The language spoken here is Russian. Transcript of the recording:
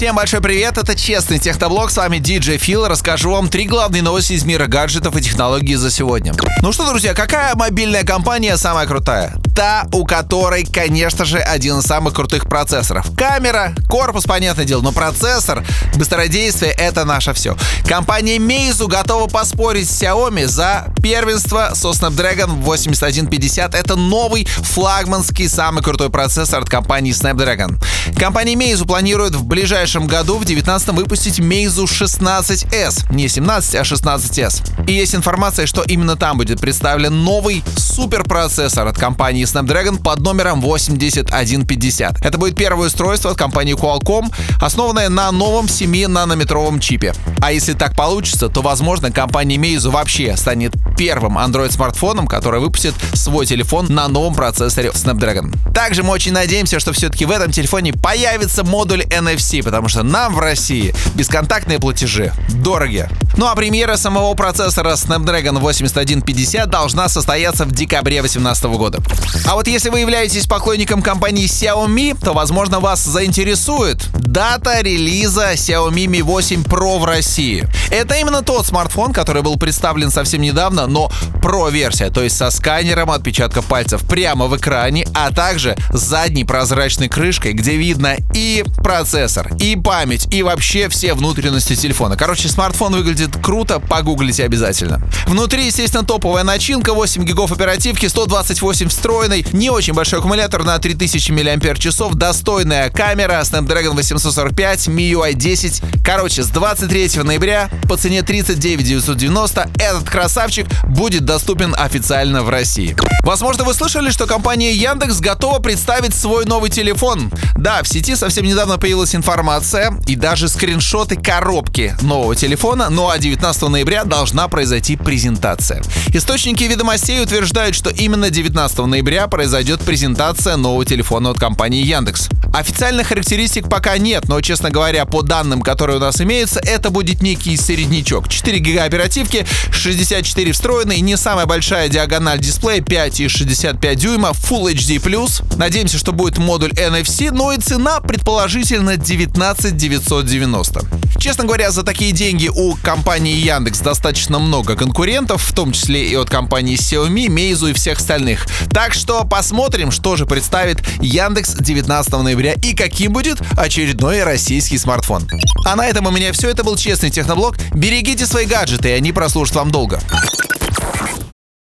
Всем большой привет, это Честный Техноблог, с вами DJ Фил. Расскажу вам три главные новости из мира гаджетов и технологий за сегодня. Ну что, друзья, какая мобильная компания самая крутая? Та, у которой, конечно же, один из самых крутых процессоров. Камера, корпус, понятное дело, но процессор, быстродействие — это наше все. Компания Meizu готова поспорить с Xiaomi за первенство со Snapdragon 8150. Это новый флагманский самый крутой процессор от компании Snapdragon. Компания Meizu планирует в ближайшем году, в 2019 выпустить Meizu 16S. Не 17, а 16S. И есть информация, что именно там будет представлен новый суперпроцессор от компании Snapdragon под номером 8150. Это будет первое устройство от компании Qualcomm, основанное на новом 7-нанометровом чипе. А если так получится, то, возможно, компания Meizu вообще станет первым Android-смартфоном, который выпустит свой телефон на новом процессоре Snapdragon. Также мы очень надеемся, что все-таки в этом телефоне появится модуль NFC, потому что нам в России бесконтактные платежи дороги. Ну а премьера самого процессора Snapdragon 8150 должна состояться в декабре 2018 года. А вот если вы являетесь поклонником компании Xiaomi, то, возможно, вас заинтересует дата релиза Xiaomi Mi 8 Pro в России. Это именно тот смартфон, который был представлен совсем недавно, но Pro-версия, то есть со сканером отпечатка пальцев прямо в экране, а также задней прозрачной крышкой, где видно и процессор, и память, и вообще все внутренности телефона. Короче, смартфон выглядит круто, погуглите обязательно. Внутри, естественно, топовая начинка, 8 гигов оперативки, 128 встроенной, не очень большой аккумулятор на 3000 мАч, достойная камера, Snapdragon 845, MIUI 10. Короче, с 23 ноября по цене 39 990 этот красавчик будет доступен официально в России. Возможно, вы слышали, что компания Яндекс готова представить свой новый телефон. Да, в сети совсем недавно появилась информация и даже скриншоты коробки нового телефона, ну а 19 ноября должна произойти презентация. Источники ведомостей утверждают, что именно 19 ноября произойдет презентация нового телефона от компании Яндекс. Официальных характеристик пока нет, но, честно говоря, по данным, которые у нас имеются, это будет некий среднячок. 4 гига оперативки, 64 встроенные, не самая большая диагональ дисплея, 5,65 дюйма, Full HD+. Надеемся, что будет модуль NFC, но и цена предположительно 19 990. Честно говоря, за такие деньги у компании Яндекс достаточно много конкурентов, в том числе и от компании Xiaomi, Meizu и всех остальных. Так что посмотрим, что же представит Яндекс 19 ноября и каким будет очередной российский смартфон. А на этом у меня все. Это был Честный Техноблог. Берегите свои гаджеты, и они прослужат вам долго.